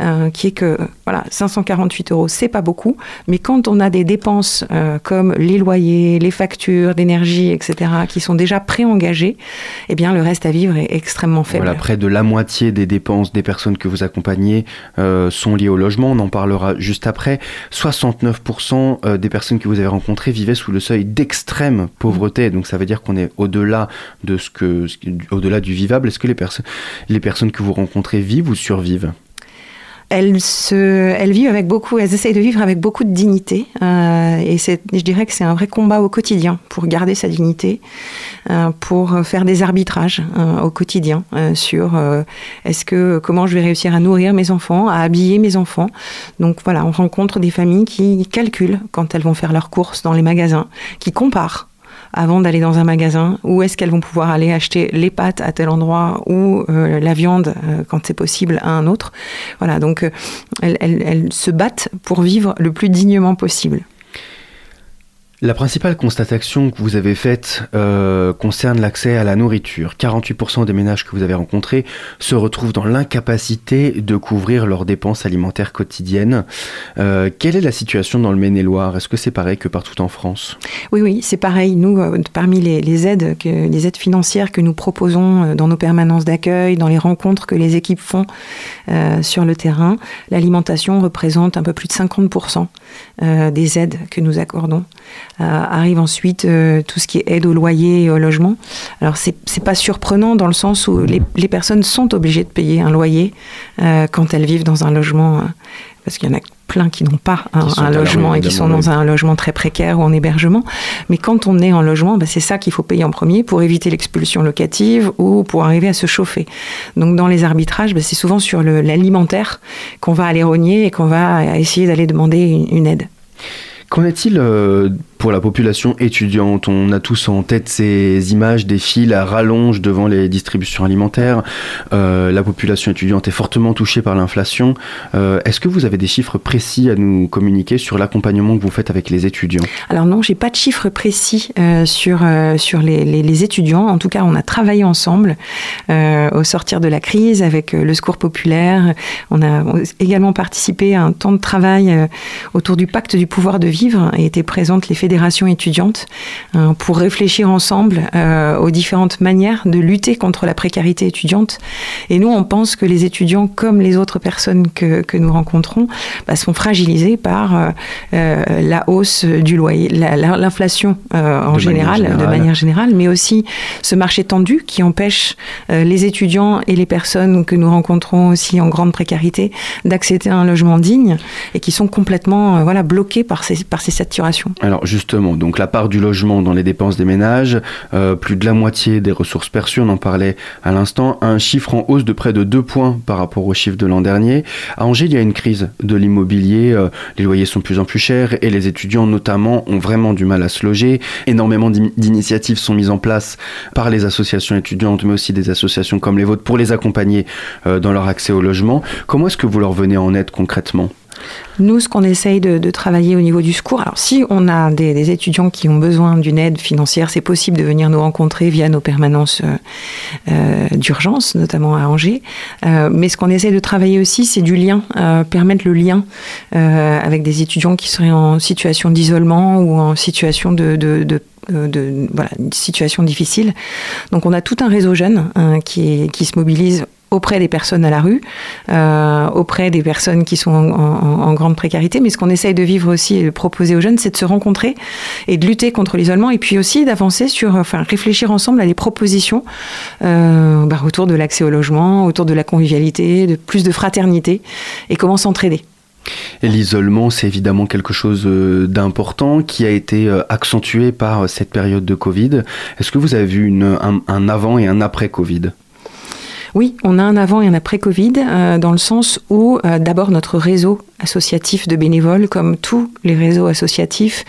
euh, qui est que voilà, 548 euros, c'est pas beaucoup, mais quand on a des dépenses euh, comme les loyers, les factures d'énergie, etc., qui sont déjà préengagées, eh bien le reste à vivre est extrêmement faible. Voilà, près de la moitié des dépenses des personnes que vous accompagnez euh, sont liées au logement. On en parlera juste après. 69% euh, des personnes que vous avez rencontrées vivaient sous le seuil d'extrême pauvreté. Donc ça veut dire qu'on est au-delà de ce que, au-delà du vivable. Est-ce que les personnes que vous rencontrez vivent ou survivent? Elles, se, elles vivent avec beaucoup, elles essayent de vivre avec beaucoup de dignité. euh, et je dirais que c'est un vrai combat au quotidien pour garder sa dignité, euh, pour faire des arbitrages euh, au quotidien euh, sur euh, est-ce que comment je vais réussir à nourrir mes enfants, à habiller mes enfants. Donc voilà, on rencontre des familles qui calculent quand elles vont faire leurs courses dans les magasins, qui comparent avant d'aller dans un magasin Où est-ce qu'elles vont pouvoir aller acheter les pâtes à tel endroit ou euh, la viande, euh, quand c'est possible, à un autre Voilà, donc euh, elles, elles- elles se battent pour vivre le plus dignement possible. La principale constatation que vous avez faite euh, concerne l'accès à la nourriture. 48% des ménages que vous avez rencontrés se retrouvent dans l'incapacité de couvrir leurs dépenses alimentaires quotidiennes. Euh, quelle est la situation dans le Maine-et-Loire? Est-ce que c'est pareil que partout en France? Oui, oui, c'est pareil. Nous, euh, parmi les, aides, les aides financières que nous proposons dans nos permanences d'accueil, dans les rencontres que les équipes font sur le terrain, l'alimentation représente un peu plus de 50% euh, des aides que nous accordons. Euh, arrive ensuite euh, tout ce qui est aide au loyer et au logement. Alors c'est pas surprenant dans le sens où les, les personnes sont obligées de payer un loyer euh, quand elles vivent dans un logement, parce qu'il y en a plein qui n'ont pas un, Qui rue, logement et qui sont dans un logement très précaire ou en hébergement. Mais quand on est en logement, bah, c'est ça qu'il faut payer en premier pour éviter l'expulsion locative ou pour arriver à se chauffer. Donc dans les arbitrages, bah, c'est souvent sur l'alimentaire qu'on va aller rogner et qu'on va essayer d'aller demander une- une aide. Qu'en est-il euh, pour la population étudiante On a tous en tête ces images des files à rallonge devant les distributions alimentaires. Euh, la population étudiante est fortement touchée par l'inflation. Euh, Est-ce que vous avez des chiffres précis à nous communiquer sur l'accompagnement que vous faites avec les étudiants? Alors non, j'ai pas de chiffres précis euh, sur sur les, étudiants. En tout cas, on a travaillé ensemble au sortir de la crise avec le Secours populaire. On a également participé à un temps de travail autour du pacte du pouvoir de vivre et étaient présentes les fédérations étudiantes euh, pour réfléchir ensemble euh, aux différentes manières de lutter contre la précarité étudiante. Et nous, on pense que les étudiants, comme les autres personnes que, que nous rencontrons, bah, sont fragilisés par euh, euh, la hausse du loyer, la- la- l'inflation en général, de manière générale, mais aussi ce marché tendu qui empêche les étudiants et les personnes que nous rencontrons aussi en grande précarité d'accéder à un logement digne et qui sont complètement voilà, bloqués par ces, par ces saturations. Alors justement, donc la part du logement dans les dépenses des ménages, euh, plus de la moitié des ressources perçues, on en parlait à l'instant, un chiffre en hausse de près de 2 points par rapport au chiffre de l'an dernier. À Angers, il y a une crise de l'immobilier, euh, les loyers sont de plus en plus chers et les étudiants notamment ont vraiment du mal à se loger. Énormément d'initiatives sont mises en place par les associations étudiantes, mais aussi des associations comme les vôtres pour les accompagner euh, dans leur accès au logement. Comment est-ce que vous leur venez en aide concrètement? Nous, ce qu'on essaye de, travailler au niveau du secours, alors si on a des, étudiants qui ont besoin d'une aide financière, c'est possible de venir nous rencontrer via nos permanences euh, euh, d'urgence, notamment à Angers. Euh, mais ce qu'on essaye de travailler aussi, c'est du lien, permettre le lien avec des étudiants qui seraient en situation d'isolement ou en situation de, voilà, une situation difficile. Donc on a tout un réseau jeune hein, qui se mobilise auprès des personnes à la rue, euh, auprès des personnes qui sont en, grande précarité. Mais ce qu'on essaye de vivre aussi et de proposer aux jeunes, c'est de se rencontrer et de lutter contre l'isolement et puis aussi d'avancer sur, enfin, réfléchir ensemble à des propositions euh, bah, autour de l'accès au logement, autour de la convivialité, de plus de fraternité et comment s'entraider. Et l'isolement, c'est évidemment quelque chose euh, d'important qui a été accentué par cette période de Covid. Est-ce que vous avez vu un avant et un après Covid? Oui, on a un avant et un après Covid, euh, dans le sens où euh, d'abord notre réseau associatif de bénévoles, comme tous les réseaux associatifs,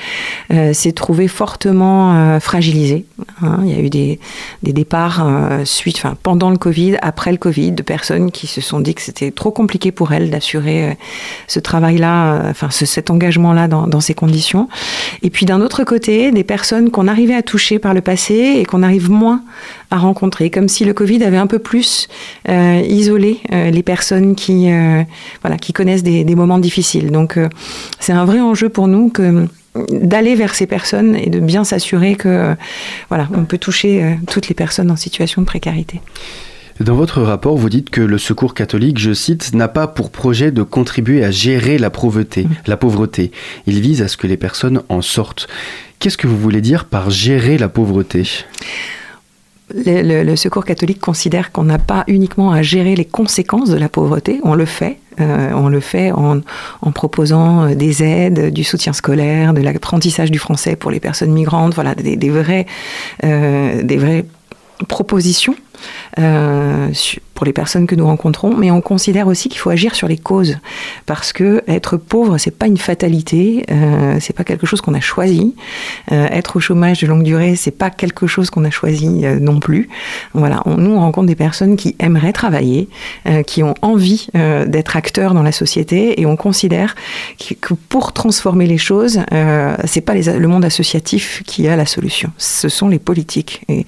euh, s'est trouvé fortement fragilisé. hein. il y a eu des, des départs suite, enfin, pendant le Covid, après le Covid, de personnes qui se sont dit que c'était trop compliqué pour elles d'assurer ce travail-là, enfin ce- cet engagement-là dans, dans ces conditions. Et puis d'un autre côté, des personnes qu'on arrivait à toucher par le passé et qu'on arrive moins à rencontrer, comme si le Covid avait un peu plus euh, isolé euh, les personnes qui, euh, voilà, qui connaissent des, des moments difficiles. Donc c'est un vrai enjeu pour nous que d'aller vers ces personnes et de bien s'assurer que voilà, on peut toucher toutes les personnes en situation de précarité. Dans votre rapport, vous dites que le Secours catholique, je cite, n'a pas pour projet de contribuer à gérer la pauvreté. La pauvreté. Il vise à ce que les personnes en sortent. Qu'est-ce que vous voulez dire par gérer la pauvreté? Le, Secours catholique considère qu'on n'a pas uniquement à gérer les conséquences de la pauvreté, on le fait. euh, on le fait en, proposant euh, des aides, du soutien scolaire, de l'apprentissage du français pour les personnes migrantes, voilà, des, des euh, des vraies propositions pour les personnes que nous rencontrons, mais on considère aussi qu'il faut agir sur les causes, parce que être pauvre, c'est pas une fatalité, euh, c'est pas quelque chose qu'on a choisi. Euh, être au chômage de longue durée, c'est pas quelque chose qu'on a choisi euh, non plus. Voilà, on, nous on rencontre des personnes qui aimeraient travailler, euh, qui ont envie d'être acteurs dans la société, et on considère que, pour transformer les choses, c'est pas le monde associatif qui a la solution, ce sont les politiques et,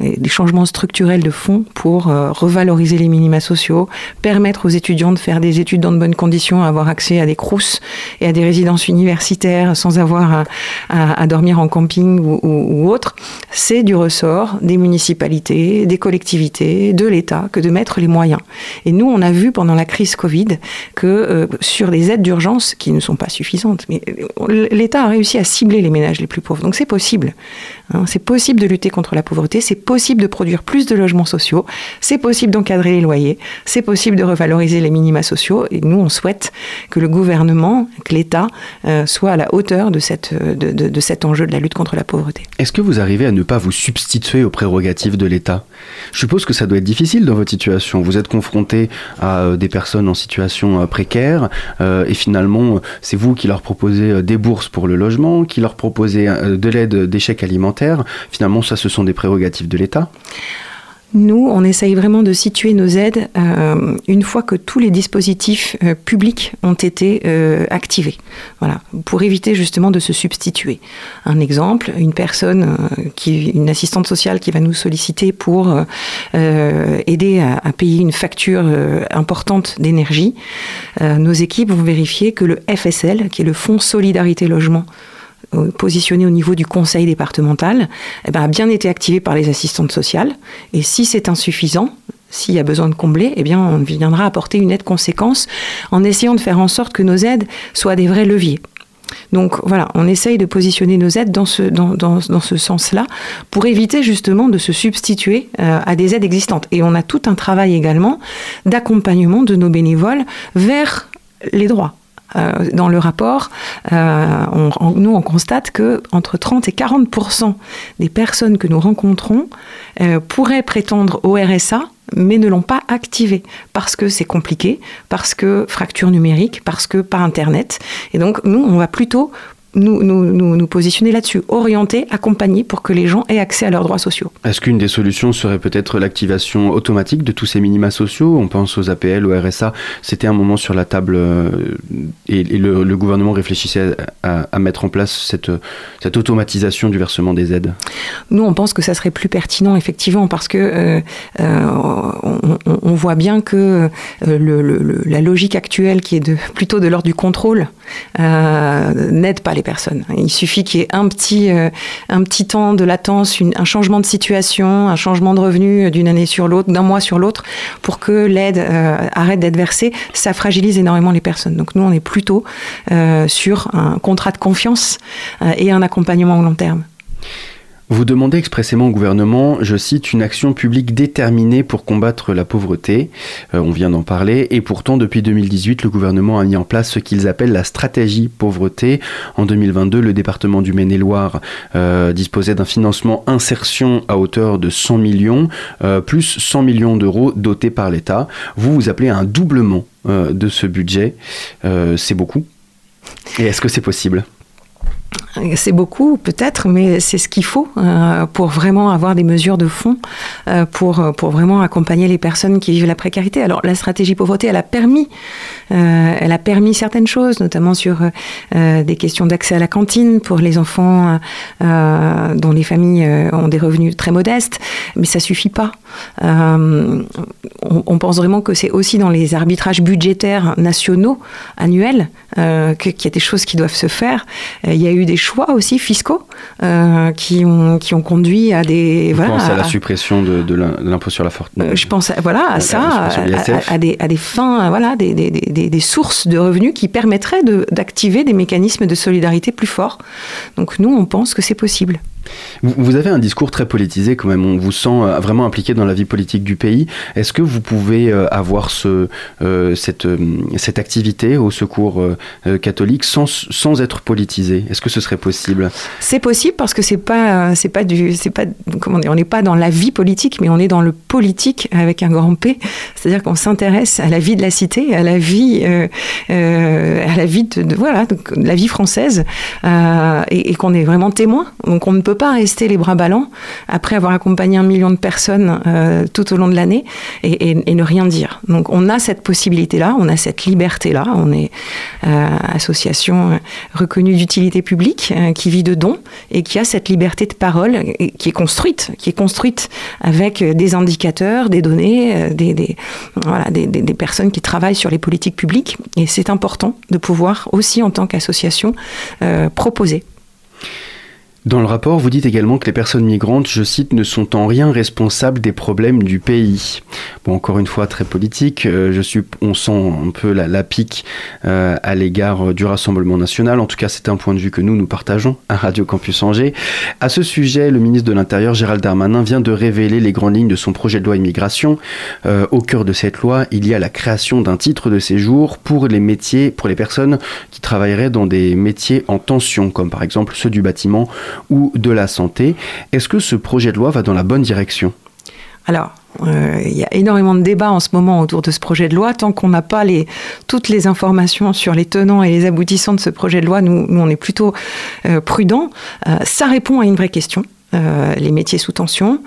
et des changements structurels de fond pour euh, les minima sociaux, permettre aux étudiants de faire des études dans de bonnes conditions, avoir accès à des crous et à des résidences universitaires sans avoir à, dormir en camping ou autre, c'est du ressort des municipalités, des collectivités, de l'État que de mettre les moyens. Et nous, on a vu pendant la crise Covid que euh, sur les aides d'urgence, qui ne sont pas suffisantes, mais euh, l'État a réussi à cibler les ménages les plus pauvres. Donc c'est possible. Hein, c'est possible de lutter contre la pauvreté, c'est possible de produire plus de logements sociaux, c'est possible d'encadrer les loyers, c'est possible de revaloriser les minima sociaux. Et nous, on souhaite que le gouvernement, que l'État euh, soit à la hauteur euh, de, cet enjeu de la lutte contre la pauvreté. Est-ce que vous arrivez à ne pas vous substituer aux prérogatives de l'État? Je suppose que ça doit être difficile dans votre situation. Vous êtes confronté à euh, des personnes en situation précaire et finalement, c'est vous qui leur proposez des bourses pour le logement, qui leur proposez de l'aide des chèques alimentaires. Finalement, ça, ce sont des prérogatives de l'État. Nous, on essaye vraiment de situer nos aides euh, une fois que tous les dispositifs euh, publics ont été euh, activés. Voilà, pour éviter justement de se substituer. Un exemple, une personne, qui, une assistante sociale qui va nous solliciter pour aider à, payer une facture importante d'énergie. Nos équipes vont vérifier que le FSL, qui est le Fonds Solidarité Logement, euh, positionné au niveau du conseil départemental, eh ben, a bien été activé par les assistantes sociales. Et si c'est insuffisant, s'il y a besoin de combler, eh bien, on viendra apporter une aide conséquence en essayant de faire en sorte que nos aides soient des vrais leviers. Donc voilà, on essaye de positionner nos aides dans ce, dans, dans ce sens-là pour éviter justement de se substituer euh, à des aides existantes. Et on a tout un travail également d'accompagnement de nos bénévoles vers les droits. Euh, dans le rapport, euh, nous on constate que entre 30 et 40% des personnes que nous rencontrons euh, pourraient prétendre au RSA mais ne l'ont pas activé parce que c'est compliqué, parce que fracture numérique, parce que pas internet. Et donc nous on va plutôt nous, nous, nous, nous positionner là-dessus, orienter, accompagner pour que les gens aient accès à leurs droits sociaux. Est-ce qu'une des solutions serait peut-être l'activation automatique de tous ces minima sociaux? On pense aux APL, au RSA. C'était un moment sur la table euh, et, et le, le gouvernement réfléchissait à, à- à mettre en place cette, cette automatisation du versement des aides. Nous, on pense que ça serait plus pertinent, effectivement, parce que euh, euh, on, voit bien que euh, le- le- le- la logique actuelle, qui est de, plutôt de l'ordre du contrôle, n'aide pas les Il suffit qu'il y ait un petit, euh, temps de latence, un changement de situation, un changement de revenu d'une année sur l'autre, d'un mois sur l'autre, pour que l'aide euh, arrête d'être versée. Ça fragilise énormément les personnes. Donc nous, on est plutôt euh, sur un contrat de confiance et un accompagnement au long terme. Vous demandez expressément au gouvernement, je cite, une action publique déterminée pour combattre la pauvreté. Euh, on vient d'en parler. Et pourtant, depuis 2018, le gouvernement a mis en place ce qu'ils appellent la stratégie pauvreté. En 2022, le département du Maine-et-Loire euh, disposait d'un financement insertion à hauteur de 100 millions, euh, plus 100 millions d'euros dotés par l'État. Vous, vous appelez à un doublement de ce budget. C'est beaucoup. Et est-ce que c'est possible? C'est beaucoup peut-être, mais c'est ce qu'il faut euh, pour vraiment avoir des mesures de fond, euh, pour, pour vraiment accompagner les personnes qui vivent la précarité. Alors la stratégie pauvreté, elle a permis, euh, elle a permis certaines choses, notamment sur des questions d'accès à la cantine pour les enfants dont les familles ont des revenus très modestes, mais ça suffit pas. On, pense vraiment que c'est aussi dans les arbitrages budgétaires nationaux annuels qu'il y a des choses qui doivent se faire. Il y a eu des choix aussi fiscaux euh, qui, ont, qui ont conduit à des... Je voilà, pense à la suppression de, de l'im- de l'impôt sur la fortune. euh, je pense à, voilà, à ça, à, des, à des fins, voilà, des, des- des- des sources de revenus qui permettraient de- d'activer des mécanismes de solidarité plus forts. Donc nous, on pense que c'est possible. Vous, avez un discours très politisé quand même, on vous sent euh, vraiment impliqué dans la vie politique du pays. Est-ce que vous pouvez euh, avoir euh, cette, activité au secours catholique sans, être politisé? Est-ce que ce serait possible? C'est possible parce que c'est pas, c'est pas du, c'est pas, comment on n'est pas dans la vie politique, mais on est dans le politique avec un grand P. C'est-à-dire qu'on s'intéresse à la vie de la cité, à la vie, à la vie de, voilà, donc, la vie française, et, et qu'on est vraiment témoin. Donc on ne peut pas rester les bras ballants après avoir accompagné un million de personnes euh, tout au long de l'année et, ne rien dire. Donc on a cette possibilité-là, on a cette liberté-là. On est euh, association euh, reconnue d'utilité publique qui vit de dons et qui a cette liberté de parole qui est construite, qui est construite avec des indicateurs, des données, des, des- personnes qui travaillent sur les politiques publiques. Et c'est important de pouvoir aussi en tant qu'association proposer. Dans le rapport, vous dites également que les personnes migrantes, je cite, ne sont en rien responsables des problèmes du pays. Bon, encore une fois, très politique. euh, je suis, on sent un peu la, la pique euh, à l'égard euh, du Rassemblement national. En tout cas, c'est un point de vue que nous, nous partageons à Radio Campus Angers. À ce sujet, le ministre de l'Intérieur, Gérald Darmanin, vient de révéler les grandes lignes de son projet de loi immigration. Euh, au cœur de cette loi, il y a la création d'un titre de séjour pour les métiers, pour les personnes qui travailleraient dans des métiers en tension, comme par exemple ceux du bâtiment ou de la santé. Est-ce que ce projet de loi va dans la bonne direction? Alors, euh, il y a énormément de débats en ce moment autour de ce projet de loi. Tant qu'on n'a pas les, toutes les informations sur les tenants et les aboutissants de ce projet de loi, nous, on est plutôt euh, prudents. Euh, ça répond à une vraie question. les métiers sous tension,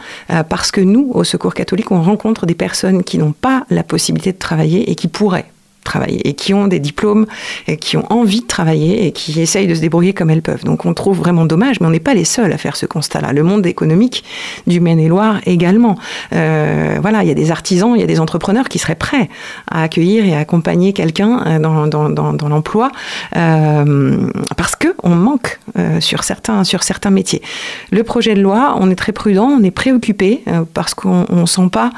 parce que nous, au Secours catholique, on rencontre des personnes qui n'ont pas la possibilité de travailler et qui pourraient travailler et qui ont des diplômes et qui ont envie de travailler et qui essayent de se débrouiller comme elles peuvent. Donc on trouve vraiment dommage, mais on n'est pas les seuls à faire ce constat-là. Le monde économique du Maine-et-Loire également. Euh, voilà, il y a des artisans, il y a des entrepreneurs qui seraient prêts à accueillir et à accompagner quelqu'un euh, dans, dans, dans, l'emploi euh, parce que on manque sur certains sur certains métiers. Le projet de loi, on est très prudent, on est préoccupé parce qu'on ne sent pas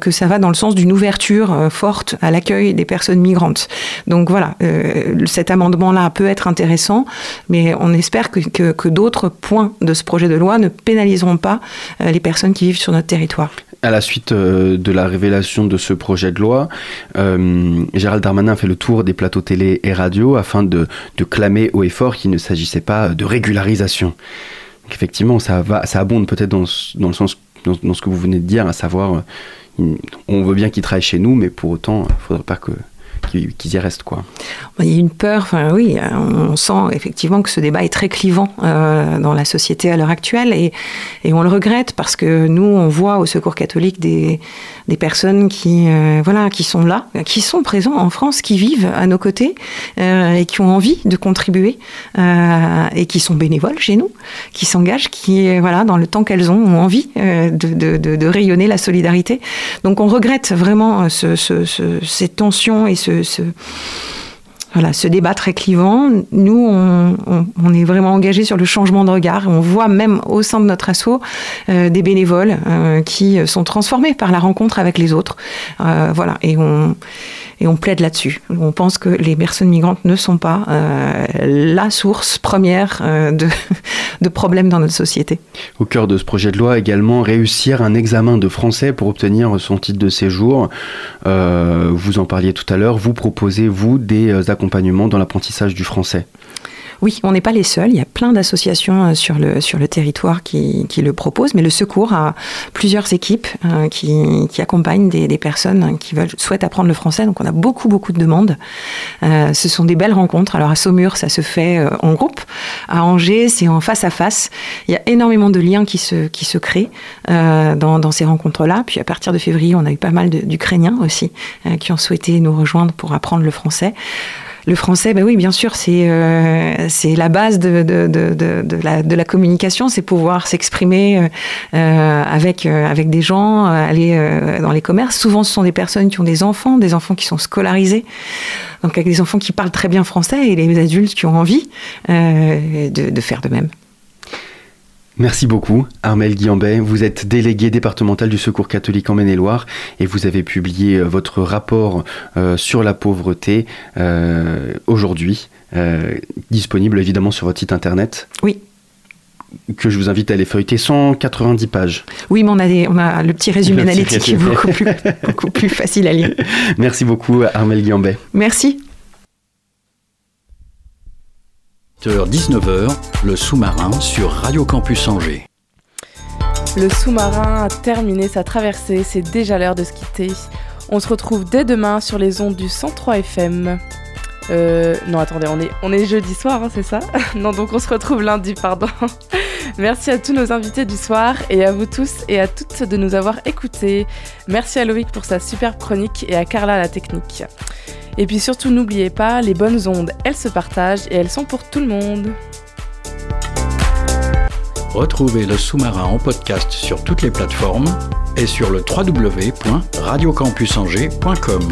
que ça va dans le sens d'une ouverture forte à l'accueil des personnes migrantes. Donc voilà, euh, cet amendement-là peut être intéressant, mais on espère que, que, d'autres points de ce projet de loi ne pénaliseront pas euh, les personnes qui vivent sur notre territoire. À la suite euh, de la révélation de ce projet de loi, Gérald Darmanin a fait le tour des plateaux télé et radio afin de, de clamer haut et fort qu'il ne s'agissait pas de régularisation. Effectivement, ça, va, ça abonde peut-être dans, dans le sens dans, dans ce que vous venez de dire, à savoir, on veut bien qu'ils travaillent chez nous, mais pour autant, il ne faudrait pas que qu'ils y restent quoi. Il y a une peur, enfin oui, on sent effectivement que ce débat est très clivant euh, dans la société à l'heure actuelle et on le regrette parce que nous, on voit au Secours catholique des, des personnes qui, euh, voilà, qui sont là, qui sont présents en France, qui vivent à nos côtés euh, et qui ont envie de contribuer euh, et qui sont bénévoles chez nous, qui s'engagent, qui, voilà, dans le temps qu'elles ont, ont envie de, de, rayonner la solidarité. Donc on regrette vraiment ce, ce, ce, ces tensions et ce Voilà, ce débat très clivant, nous, on, est vraiment engagé sur le changement de regard. On voit même au sein de notre assaut euh, des bénévoles euh, qui sont transformés par la rencontre avec les autres. Euh, voilà, et on, et on plaide là-dessus. On pense que les personnes migrantes ne sont pas euh, la source première euh, (laughs) de, problèmes dans notre société. Au cœur de ce projet de loi également, réussir un examen de français pour obtenir son titre de séjour. Euh, vous en parliez tout à l'heure, vous proposez, vous, des accompagnements dans l'apprentissage du français. Oui, on n'est pas les seuls. Il y a plein d'associations euh, sur le, sur le territoire qui, qui le proposent, mais le secours a plusieurs équipes euh, qui, qui accompagnent des, personnes qui veulent, souhaitent apprendre le français. Donc on a beaucoup, beaucoup de demandes. Euh, ce sont des belles rencontres. Alors à Saumur, ça se fait euh, en groupe. À Angers, c'est en face à face. Il y a énormément de liens qui se, qui se créent euh, dans, dans ces rencontres-là. Puis à partir de février, on a eu pas mal d'Ukrainiens aussi qui ont souhaité nous rejoindre pour apprendre le français. Le français, ben oui, bien sûr, c'est euh, c'est la base de, de, de, de, la, de la communication, c'est pouvoir s'exprimer euh, euh, avec, euh, avec des gens, euh, aller euh, dans les commerces. Souvent, ce sont des personnes qui ont des enfants, des enfants qui sont scolarisés, donc avec des enfants qui parlent très bien français et les adultes qui ont envie de, de faire de même. Merci beaucoup, Armel Guillambet. Vous êtes délégué départemental du Secours catholique en Maine-et-Loire et vous avez publié euh, votre rapport euh, sur la pauvreté euh, aujourd'hui, euh, disponible évidemment sur votre site internet. Oui. Que je vous invite à aller feuilleter 190 pages. Oui, mais on a, des, on a le petit résumé Le petit analytique qui est beaucoup plus, beaucoup plus facile à lire. (laughs) Merci beaucoup, Armel Guillambet. Merci. 19h, le sous-marin sur Radio Campus Angers. Le sous-marin a terminé sa traversée, c'est déjà l'heure de se quitter. On se retrouve dès demain sur les ondes du 103 FM. Euh, non, attendez, on est, on est jeudi soir, hein, c'est ça (laughs) Non, donc on se retrouve lundi, pardon. (laughs) Merci à tous nos invités du soir et à vous tous et à toutes de nous avoir écoutés. Merci à Loïc pour sa superbe chronique et à Carla la technique. Et puis surtout, n'oubliez pas, les bonnes ondes, elles se partagent et elles sont pour tout le monde. Retrouvez le sous-marin en podcast sur toutes les plateformes et sur le www.radiocampusangers.com.